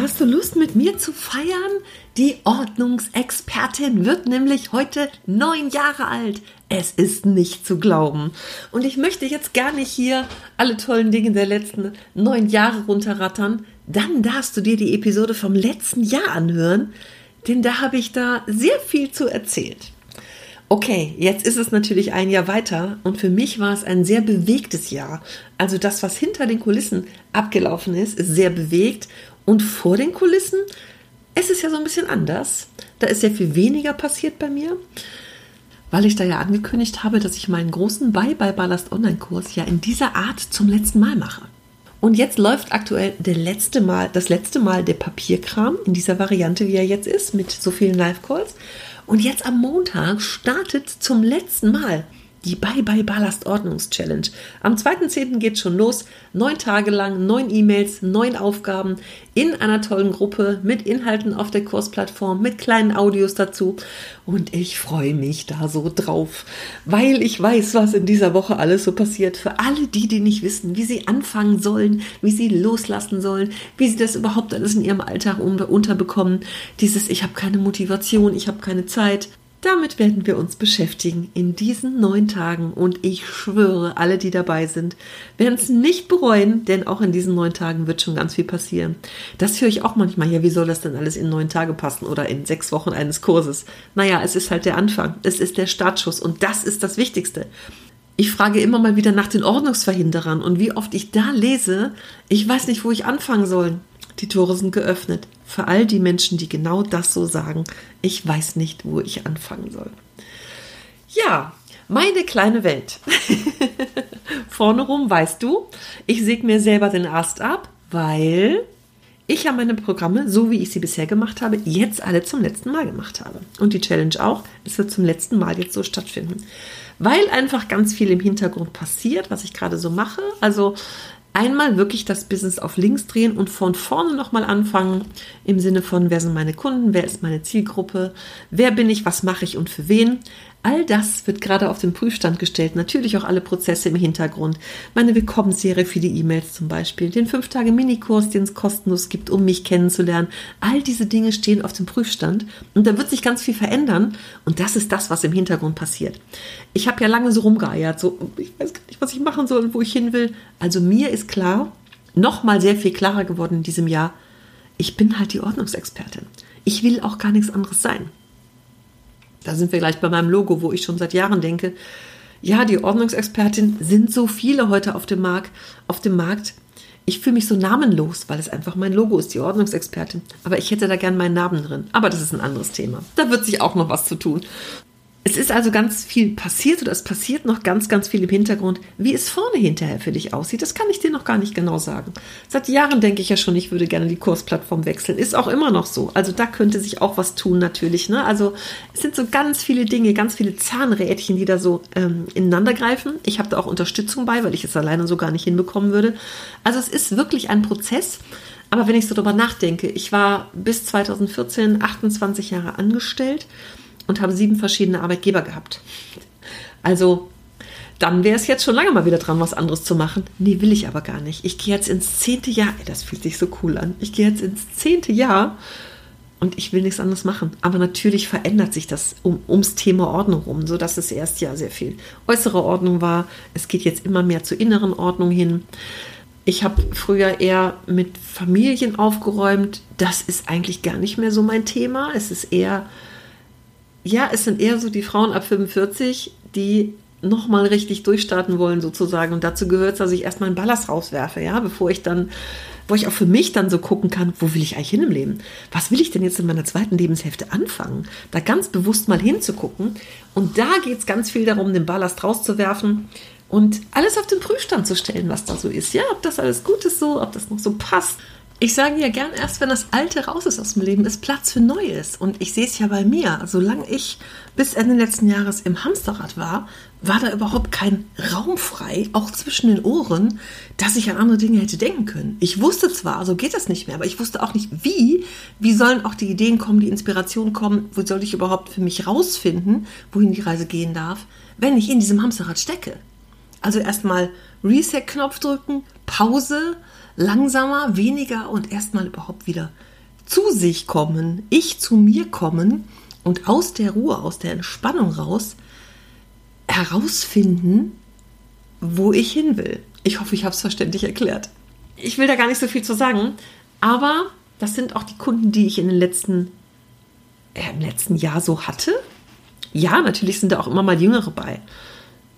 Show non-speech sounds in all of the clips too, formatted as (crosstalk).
Hast du Lust mit mir zu feiern? Die Ordnungsexpertin wird nämlich heute neun Jahre alt. Es ist nicht zu glauben. Und ich möchte jetzt gar nicht hier alle tollen Dinge der letzten neun Jahre runterrattern. Dann darfst du dir die Episode vom letzten Jahr anhören, denn da habe ich da sehr viel zu erzählt. Okay, jetzt ist es natürlich ein Jahr weiter und für mich war es ein sehr bewegtes Jahr. Also das, was hinter den Kulissen abgelaufen ist, ist sehr bewegt und vor den Kulissen, es ist ja so ein bisschen anders. Da ist sehr viel weniger passiert bei mir, weil ich da ja angekündigt habe, dass ich meinen großen Bye-Bye-Ballast Online-Kurs ja in dieser Art zum letzten Mal mache. Und jetzt läuft aktuell der letzte Mal, das letzte Mal der Papierkram in dieser Variante, wie er jetzt ist, mit so vielen Live-Calls. Und jetzt am Montag startet zum letzten Mal die Bye Bye Ballast Ordnungs Challenge. Am 2.10. geht schon los. Neun Tage lang, neun E-Mails, neun Aufgaben in einer tollen Gruppe mit Inhalten auf der Kursplattform, mit kleinen Audios dazu. Und ich freue mich da so drauf, weil ich weiß, was in dieser Woche alles so passiert. Für alle die, die nicht wissen, wie sie anfangen sollen, wie sie loslassen sollen, wie sie das überhaupt alles in ihrem Alltag unterbekommen. Dieses, ich habe keine Motivation, ich habe keine Zeit. Damit werden wir uns beschäftigen in diesen neun Tagen und ich schwöre, alle, die dabei sind, werden es nicht bereuen, denn auch in diesen neun Tagen wird schon ganz viel passieren. Das höre ich auch manchmal. Ja, wie soll das denn alles in neun Tage passen oder in sechs Wochen eines Kurses? Naja, es ist halt der Anfang. Es ist der Startschuss und das ist das Wichtigste. Ich frage immer mal wieder nach den Ordnungsverhinderern und wie oft ich da lese, ich weiß nicht, wo ich anfangen soll. Die Tore sind geöffnet. Für all die Menschen, die genau das so sagen. Ich weiß nicht, wo ich anfangen soll. Ja, meine kleine Welt. (laughs) Vorne rum weißt du, ich säge mir selber den Ast ab, weil ich ja meine Programme, so wie ich sie bisher gemacht habe, jetzt alle zum letzten Mal gemacht habe. Und die Challenge auch. Es wird zum letzten Mal jetzt so stattfinden. Weil einfach ganz viel im Hintergrund passiert, was ich gerade so mache. Also einmal wirklich das Business auf links drehen und von vorne nochmal anfangen im Sinne von, wer sind meine Kunden, wer ist meine Zielgruppe, wer bin ich, was mache ich und für wen. All das wird gerade auf den Prüfstand gestellt. Natürlich auch alle Prozesse im Hintergrund. Meine Willkommensserie für die E-Mails zum Beispiel. Den 5-Tage-Minikurs, den es kostenlos gibt, um mich kennenzulernen. All diese Dinge stehen auf dem Prüfstand. Und da wird sich ganz viel verändern. Und das ist das, was im Hintergrund passiert. Ich habe ja lange so rumgeeiert. So, ich weiß gar nicht, was ich machen soll und wo ich hin will. Also mir ist klar, noch mal sehr viel klarer geworden in diesem Jahr. Ich bin halt die Ordnungsexpertin. Ich will auch gar nichts anderes sein. Da sind wir gleich bei meinem Logo, wo ich schon seit Jahren denke, ja, die Ordnungsexpertin sind so viele heute auf dem Markt, auf dem Markt. Ich fühle mich so namenlos, weil es einfach mein Logo ist, die Ordnungsexpertin. Aber ich hätte da gern meinen Namen drin. Aber das ist ein anderes Thema. Da wird sich auch noch was zu tun. Es ist also ganz viel passiert oder es passiert noch ganz, ganz viel im Hintergrund. Wie es vorne hinterher für dich aussieht, das kann ich dir noch gar nicht genau sagen. Seit Jahren denke ich ja schon, ich würde gerne die Kursplattform wechseln. Ist auch immer noch so. Also da könnte sich auch was tun natürlich. Ne? Also es sind so ganz viele Dinge, ganz viele Zahnrädchen, die da so ähm, ineinander greifen. Ich habe da auch Unterstützung bei, weil ich es alleine so gar nicht hinbekommen würde. Also es ist wirklich ein Prozess. Aber wenn ich so darüber nachdenke, ich war bis 2014 28 Jahre angestellt und habe sieben verschiedene Arbeitgeber gehabt. Also dann wäre es jetzt schon lange mal wieder dran, was anderes zu machen. Nee, will ich aber gar nicht. Ich gehe jetzt ins zehnte Jahr. Ey, das fühlt sich so cool an. Ich gehe jetzt ins zehnte Jahr und ich will nichts anderes machen. Aber natürlich verändert sich das um, ums Thema Ordnung rum, so dass es erst ja sehr viel äußere Ordnung war. Es geht jetzt immer mehr zur inneren Ordnung hin. Ich habe früher eher mit Familien aufgeräumt. Das ist eigentlich gar nicht mehr so mein Thema. Es ist eher ja, es sind eher so die Frauen ab 45, die nochmal richtig durchstarten wollen sozusagen. Und dazu gehört es, dass ich erstmal einen Ballast rauswerfe, ja, bevor ich dann, wo ich auch für mich dann so gucken kann, wo will ich eigentlich hin im Leben? Was will ich denn jetzt in meiner zweiten Lebenshälfte anfangen? Da ganz bewusst mal hinzugucken. Und da geht es ganz viel darum, den Ballast rauszuwerfen und alles auf den Prüfstand zu stellen, was da so ist. Ja, ob das alles gut ist so, ob das noch so passt. Ich sage ja gern, erst wenn das Alte raus ist aus dem Leben, ist Platz für Neues. Und ich sehe es ja bei mir. Solange ich bis Ende letzten Jahres im Hamsterrad war, war da überhaupt kein Raum frei, auch zwischen den Ohren, dass ich an andere Dinge hätte denken können. Ich wusste zwar, so geht das nicht mehr, aber ich wusste auch nicht, wie. Wie sollen auch die Ideen kommen, die Inspiration kommen? Wo soll ich überhaupt für mich rausfinden, wohin die Reise gehen darf, wenn ich in diesem Hamsterrad stecke? Also erstmal Reset-Knopf drücken, Pause, langsamer, weniger und erstmal überhaupt wieder zu sich kommen, ich zu mir kommen und aus der Ruhe, aus der Entspannung raus herausfinden, wo ich hin will. Ich hoffe, ich habe es verständlich erklärt. Ich will da gar nicht so viel zu sagen, aber das sind auch die Kunden, die ich in den letzten, äh, im letzten Jahr so hatte. Ja, natürlich sind da auch immer mal Jüngere bei,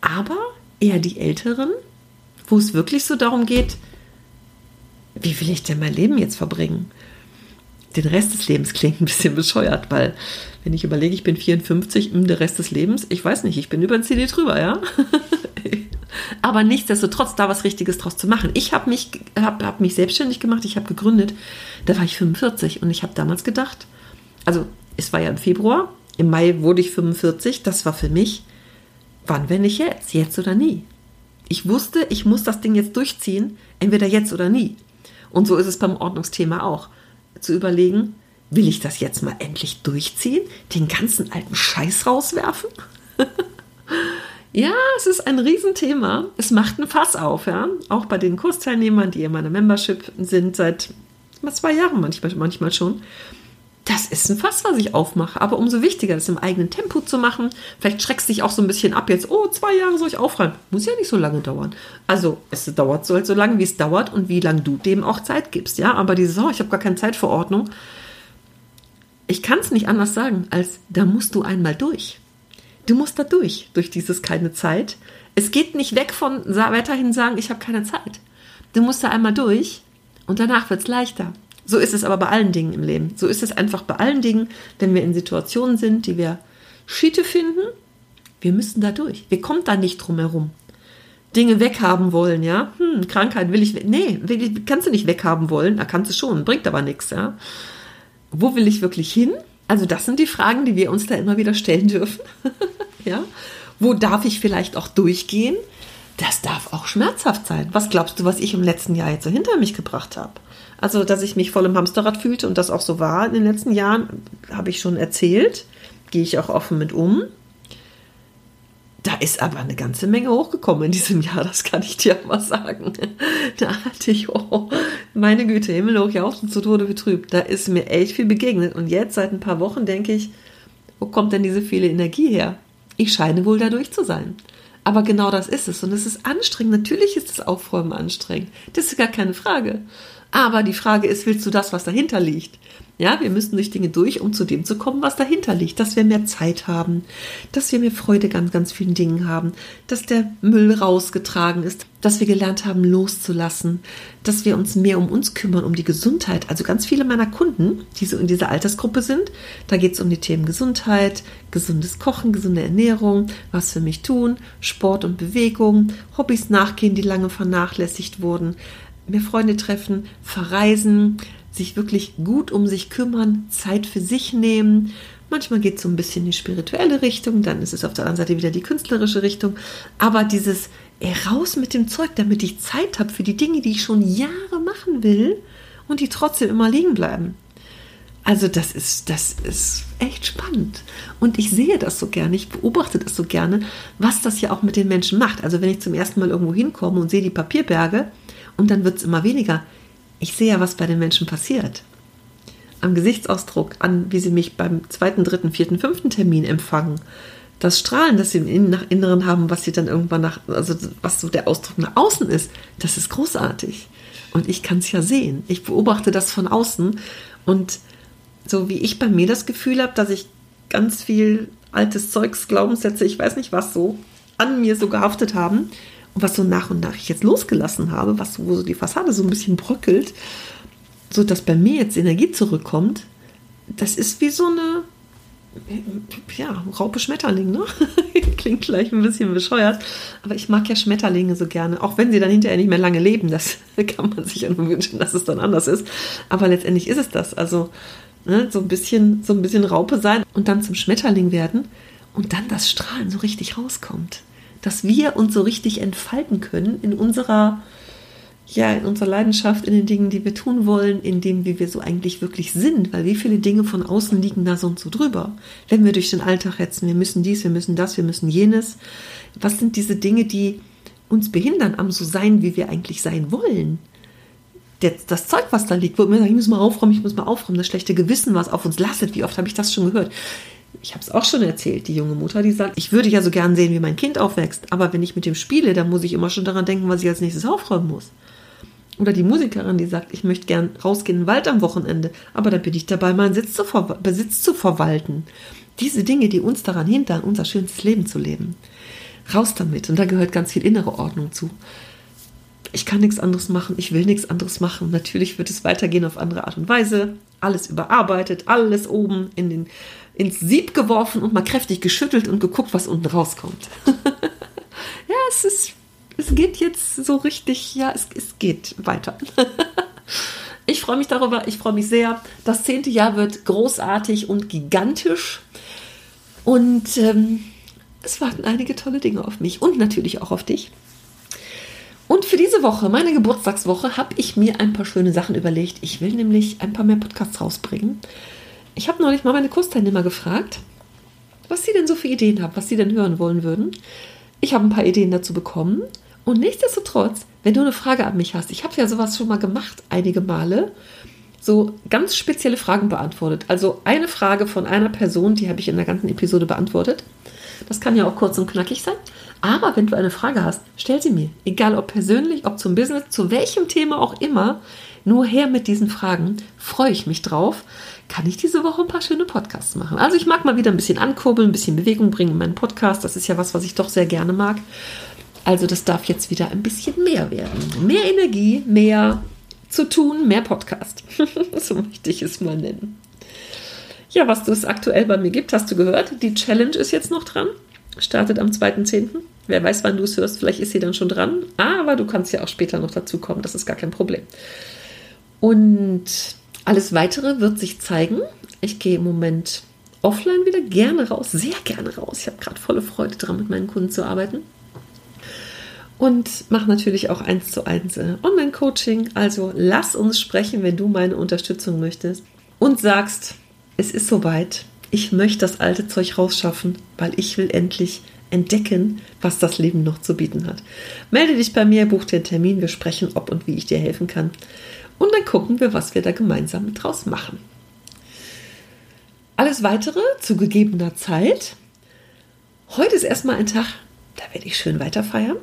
aber eher die Älteren, wo es wirklich so darum geht, wie will ich denn mein Leben jetzt verbringen? Den Rest des Lebens klingt ein bisschen bescheuert, weil wenn ich überlege, ich bin 54, mh, hm, der Rest des Lebens, ich weiß nicht, ich bin über ein CD drüber, ja. (laughs) Aber nichtsdestotrotz da was Richtiges draus zu machen. Ich habe mich, hab, hab mich selbstständig gemacht, ich habe gegründet, da war ich 45 und ich habe damals gedacht, also es war ja im Februar, im Mai wurde ich 45, das war für mich, wann, wenn nicht jetzt, jetzt oder nie. Ich wusste, ich muss das Ding jetzt durchziehen, entweder jetzt oder nie. Und so ist es beim Ordnungsthema auch. Zu überlegen, will ich das jetzt mal endlich durchziehen? Den ganzen alten Scheiß rauswerfen? (laughs) ja, es ist ein Riesenthema. Es macht ein Fass auf, ja. Auch bei den Kursteilnehmern, die in meiner Membership sind, seit zwei Jahren manchmal, manchmal schon das ist ein Fass, was ich aufmache. Aber umso wichtiger, das im eigenen Tempo zu machen. Vielleicht schreckst du dich auch so ein bisschen ab jetzt. Oh, zwei Jahre soll ich aufräumen. Muss ja nicht so lange dauern. Also, es dauert so, halt so lange, wie es dauert und wie lange du dem auch Zeit gibst. Ja, aber dieses, oh, ich habe gar keine Zeitverordnung. Ich kann es nicht anders sagen, als da musst du einmal durch. Du musst da durch, durch dieses keine Zeit. Es geht nicht weg von weiterhin sagen, ich habe keine Zeit. Du musst da einmal durch und danach wird es leichter. So ist es aber bei allen Dingen im Leben. So ist es einfach bei allen Dingen, wenn wir in Situationen sind, die wir Schiete finden. Wir müssen da durch. Wir kommen da nicht drum herum. Dinge weghaben wollen, ja. Hm, Krankheit will ich, nee, will, kannst du nicht weghaben wollen. Da kannst du schon, bringt aber nichts, ja. Wo will ich wirklich hin? Also das sind die Fragen, die wir uns da immer wieder stellen dürfen. (laughs) ja. Wo darf ich vielleicht auch durchgehen? Das darf auch schmerzhaft sein. Was glaubst du, was ich im letzten Jahr jetzt so hinter mich gebracht habe? Also, dass ich mich voll im Hamsterrad fühlte und das auch so war in den letzten Jahren, habe ich schon erzählt. Gehe ich auch offen mit um. Da ist aber eine ganze Menge hochgekommen in diesem Jahr, das kann ich dir mal sagen. (laughs) Da hatte ich, oh, meine Güte, Himmel hoch, ja auch zu Tode betrübt. Da ist mir echt viel begegnet. Und jetzt, seit ein paar Wochen, denke ich, wo kommt denn diese viele Energie her? Ich scheine wohl dadurch zu sein. Aber genau das ist es. Und es ist anstrengend. Natürlich ist das Aufräumen anstrengend. Das ist gar keine Frage. Aber die Frage ist, willst du das, was dahinter liegt? Ja, wir müssen durch Dinge durch, um zu dem zu kommen, was dahinter liegt. Dass wir mehr Zeit haben, dass wir mehr Freude an ganz vielen Dingen haben, dass der Müll rausgetragen ist, dass wir gelernt haben, loszulassen, dass wir uns mehr um uns kümmern, um die Gesundheit. Also ganz viele meiner Kunden, die so in dieser Altersgruppe sind, da geht es um die Themen Gesundheit, gesundes Kochen, gesunde Ernährung, was für mich tun, Sport und Bewegung, Hobbys nachgehen, die lange vernachlässigt wurden, mehr Freunde treffen, verreisen, sich wirklich gut um sich kümmern, Zeit für sich nehmen. Manchmal geht es so ein bisschen in die spirituelle Richtung, dann ist es auf der anderen Seite wieder die künstlerische Richtung. Aber dieses raus mit dem Zeug, damit ich Zeit habe für die Dinge, die ich schon Jahre machen will und die trotzdem immer liegen bleiben. Also das ist, das ist echt spannend. Und ich sehe das so gerne, ich beobachte das so gerne, was das ja auch mit den Menschen macht. Also wenn ich zum ersten Mal irgendwo hinkomme und sehe die Papierberge, und dann wird es immer weniger. Ich sehe ja, was bei den Menschen passiert. Am Gesichtsausdruck, an wie sie mich beim zweiten, dritten, vierten, fünften Termin empfangen. Das Strahlen, das sie im Inneren haben, was sie dann irgendwann nach, also was so der Ausdruck nach außen ist, das ist großartig. Und ich kann es ja sehen. Ich beobachte das von außen. Und so wie ich bei mir das Gefühl habe, dass ich ganz viel altes Zeugs, Glaubenssätze, ich weiß nicht was so, an mir so gehaftet haben, was so nach und nach ich jetzt losgelassen habe, was wo so die Fassade so ein bisschen bröckelt, so dass bei mir jetzt Energie zurückkommt, das ist wie so eine ja, Raupe Schmetterling, ne? (laughs) Klingt gleich ein bisschen bescheuert, aber ich mag ja Schmetterlinge so gerne, auch wenn sie dann hinterher nicht mehr lange leben. Das (laughs) kann man sich ja nur wünschen, dass es dann anders ist. Aber letztendlich ist es das. Also ne, so ein bisschen, so ein bisschen Raupe sein und dann zum Schmetterling werden und dann das Strahlen so richtig rauskommt. Dass wir uns so richtig entfalten können in unserer ja, in unserer Leidenschaft, in den Dingen, die wir tun wollen, in dem, wie wir so eigentlich wirklich sind, weil wie viele Dinge von außen liegen da sonst so drüber. Wenn wir durch den Alltag hetzen, wir müssen dies, wir müssen das, wir müssen jenes. Was sind diese Dinge, die uns behindern am so sein, wie wir eigentlich sein wollen? das Zeug, was da liegt, wo wir sagen, ich muss mal aufräumen, ich muss mal aufräumen, das schlechte Gewissen, was auf uns lastet, wie oft habe ich das schon gehört? Ich habe es auch schon erzählt, die junge Mutter, die sagt, ich würde ja so gern sehen, wie mein Kind aufwächst, aber wenn ich mit dem spiele, dann muss ich immer schon daran denken, was ich als nächstes aufräumen muss. Oder die Musikerin, die sagt, ich möchte gern rausgehen in den Wald am Wochenende, aber da bin ich dabei, meinen Sitz zu Besitz zu verwalten. Diese Dinge, die uns daran hindern, unser schönstes Leben zu leben. Raus damit. Und da gehört ganz viel innere Ordnung zu. Ich kann nichts anderes machen, ich will nichts anderes machen. Natürlich wird es weitergehen auf andere Art und Weise. Alles überarbeitet, alles oben in den, ins Sieb geworfen und mal kräftig geschüttelt und geguckt, was unten rauskommt. (laughs) ja, es ist es geht jetzt so richtig, ja, es, es geht weiter. (laughs) ich freue mich darüber, ich freue mich sehr. Das zehnte Jahr wird großartig und gigantisch. Und ähm, es warten einige tolle Dinge auf mich und natürlich auch auf dich. Und für diese Woche, meine Geburtstagswoche, habe ich mir ein paar schöne Sachen überlegt. Ich will nämlich ein paar mehr Podcasts rausbringen. Ich habe neulich mal meine Kursteilnehmer gefragt, was sie denn so für Ideen haben, was sie denn hören wollen würden. Ich habe ein paar Ideen dazu bekommen und nichtsdestotrotz, wenn du eine Frage an mich hast, ich habe ja sowas schon mal gemacht, einige Male, so ganz spezielle Fragen beantwortet. Also eine Frage von einer Person, die habe ich in der ganzen Episode beantwortet. Das kann ja auch kurz und knackig sein. Aber wenn du eine Frage hast, stell sie mir. Egal ob persönlich, ob zum Business, zu welchem Thema auch immer. Nur her mit diesen Fragen. Freue ich mich drauf. Kann ich diese Woche ein paar schöne Podcasts machen. Also ich mag mal wieder ein bisschen ankurbeln, ein bisschen Bewegung bringen in meinen Podcast. Das ist ja was, was ich doch sehr gerne mag. Also das darf jetzt wieder ein bisschen mehr werden. Mehr Energie, mehr zu tun, mehr Podcast. (laughs) so möchte ich es mal nennen. Ja, was es aktuell bei mir gibt, hast du gehört. Die Challenge ist jetzt noch dran. Startet am 2.10. Wer weiß, wann du es hörst, vielleicht ist sie dann schon dran. Aber du kannst ja auch später noch dazu kommen, das ist gar kein Problem. Und alles weitere wird sich zeigen. Ich gehe im Moment offline wieder gerne raus, sehr gerne raus. Ich habe gerade volle Freude dran, mit meinen Kunden zu arbeiten und mache natürlich auch eins zu eins äh, Online-Coaching. Also lass uns sprechen, wenn du meine Unterstützung möchtest und sagst, es ist soweit. Ich möchte das alte Zeug rausschaffen, weil ich will endlich entdecken, was das Leben noch zu bieten hat. Melde dich bei mir, buch dir einen Termin, wir sprechen, ob und wie ich dir helfen kann. Und dann gucken wir, was wir da gemeinsam draus machen. Alles weitere zu gegebener Zeit. Heute ist erstmal ein Tag, da werde ich schön weiter feiern.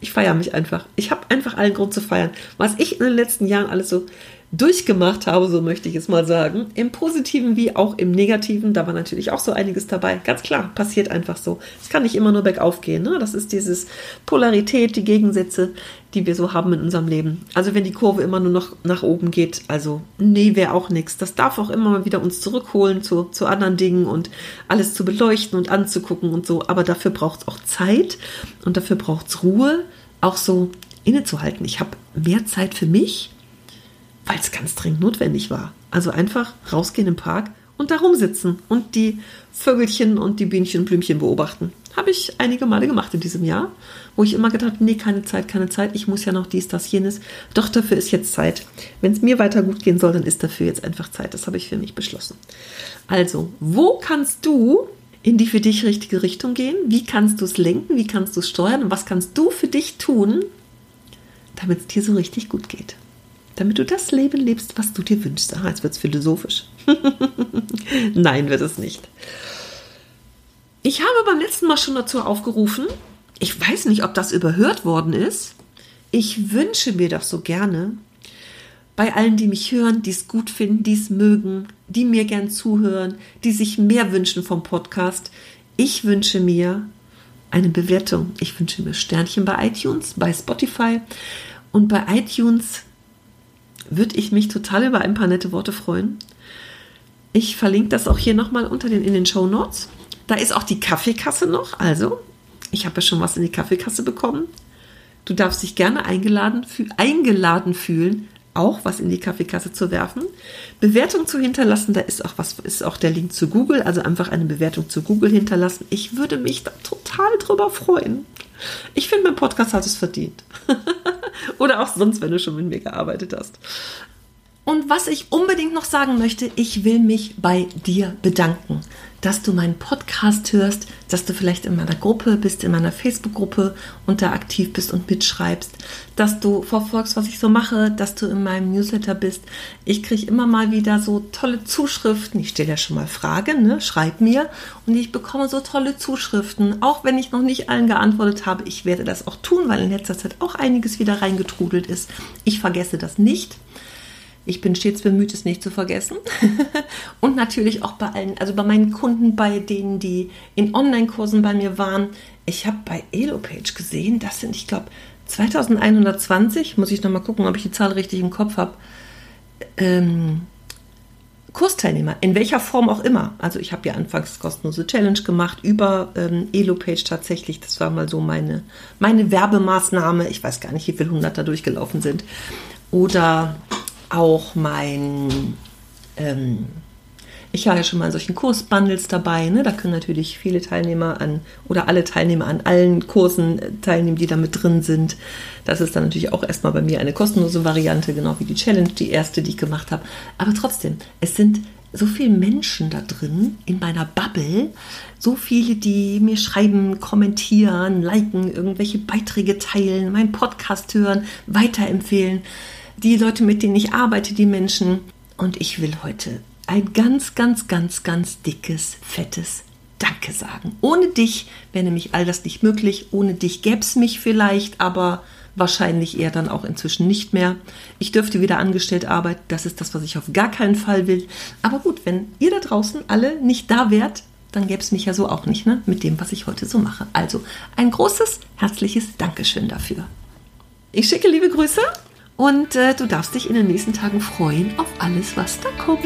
Ich feiere mich einfach. Ich habe einfach allen Grund zu feiern. Was ich in den letzten Jahren alles so durchgemacht habe, so möchte ich es mal sagen. Im Positiven wie auch im Negativen. Da war natürlich auch so einiges dabei. Ganz klar, passiert einfach so. Es kann nicht immer nur bergauf gehen. Ne? Das ist dieses Polarität, die Gegensätze, die wir so haben in unserem Leben. Also wenn die Kurve immer nur noch nach oben geht, also nee, wäre auch nichts. Das darf auch immer mal wieder uns zurückholen zu, zu anderen Dingen und alles zu beleuchten und anzugucken und so. Aber dafür braucht es auch Zeit und dafür braucht es Ruhe, auch so innezuhalten. Ich habe mehr Zeit für mich weil es ganz dringend notwendig war. Also einfach rausgehen im Park und da rumsitzen und die Vögelchen und die Bienchen und Blümchen beobachten. Habe ich einige Male gemacht in diesem Jahr, wo ich immer gedacht, nee, keine Zeit, keine Zeit, ich muss ja noch dies, das, jenes. Doch dafür ist jetzt Zeit. Wenn es mir weiter gut gehen soll, dann ist dafür jetzt einfach Zeit. Das habe ich für mich beschlossen. Also, wo kannst du in die für dich richtige Richtung gehen? Wie kannst du es lenken? Wie kannst du es steuern? Und was kannst du für dich tun, damit es dir so richtig gut geht? Damit du das Leben lebst, was du dir wünschst. Ah, jetzt wird es philosophisch. (laughs) Nein, wird es nicht. Ich habe beim letzten Mal schon dazu aufgerufen, ich weiß nicht, ob das überhört worden ist. Ich wünsche mir doch so gerne, bei allen, die mich hören, die es gut finden, die es mögen, die mir gern zuhören, die sich mehr wünschen vom Podcast. Ich wünsche mir eine Bewertung. Ich wünsche mir Sternchen bei iTunes, bei Spotify. Und bei iTunes würde ich mich total über ein paar nette Worte freuen. Ich verlinke das auch hier nochmal unter den in den Show Notes. Da ist auch die Kaffeekasse noch. Also, ich habe ja schon was in die Kaffeekasse bekommen. Du darfst dich gerne eingeladen, eingeladen fühlen, auch was in die Kaffeekasse zu werfen. Bewertung zu hinterlassen, da ist auch was, ist auch der Link zu Google, also einfach eine Bewertung zu Google hinterlassen. Ich würde mich da total drüber freuen. Ich finde, mein Podcast hat es verdient. (laughs) Oder auch sonst, wenn du schon mit mir gearbeitet hast. Und was ich unbedingt noch sagen möchte, ich will mich bei dir bedanken, dass du meinen Podcast hörst, dass du vielleicht in meiner Gruppe bist, in meiner Facebook-Gruppe und da aktiv bist und mitschreibst, dass du verfolgst, was ich so mache, dass du in meinem Newsletter bist. Ich kriege immer mal wieder so tolle Zuschriften. Ich stelle ja schon mal Fragen, ne? schreib mir. Und ich bekomme so tolle Zuschriften, auch wenn ich noch nicht allen geantwortet habe. Ich werde das auch tun, weil in letzter Zeit auch einiges wieder reingetrudelt ist. Ich vergesse das nicht. Ich bin stets bemüht, es nicht zu vergessen. (laughs) und natürlich auch bei allen, also bei meinen Kunden, bei denen, die in Online-Kursen bei mir waren. Ich habe bei Elopage gesehen, das sind, ich glaube, 2120, muss ich nochmal gucken, ob ich die Zahl richtig im Kopf habe. Ähm, Kursteilnehmer, in welcher Form auch immer. Also ich habe ja anfangs kostenlose Challenge gemacht über ähm, Elopage tatsächlich. Das war mal so meine, meine Werbemaßnahme. Ich weiß gar nicht, wie viele hundert da durchgelaufen sind. Oder auch mein, ähm, ich war ja schon mal in solchen Kursbundles dabei, ne? da können natürlich viele Teilnehmer an oder alle Teilnehmer an allen Kursen äh, teilnehmen, die da mit drin sind. Das ist dann natürlich auch erstmal bei mir eine kostenlose Variante, genau wie die Challenge, die erste, die ich gemacht habe. Aber trotzdem, es sind so viele Menschen da drin in meiner Bubble, so viele, die mir schreiben, kommentieren, liken, irgendwelche Beiträge teilen, meinen Podcast hören, weiterempfehlen die Leute, mit denen ich arbeite, die Menschen. Und ich will heute ein ganz, ganz, ganz, ganz dickes, fettes Danke sagen. Ohne dich wäre nämlich all das nicht möglich. Ohne dich gäbe es mich vielleicht, aber wahrscheinlich eher dann auch inzwischen nicht mehr. Ich dürfte wieder angestellt arbeiten. Das ist das, was ich auf gar keinen Fall will. Aber gut, wenn ihr da draußen alle nicht da wärt, dann gäbe es mich ja so auch nicht, ne? Mit dem, was ich heute so mache. Also ein großes, herzliches Dankeschön dafür. Ich schicke liebe Grüße und äh, du darfst dich in den nächsten Tagen freuen auf alles, was da kommt.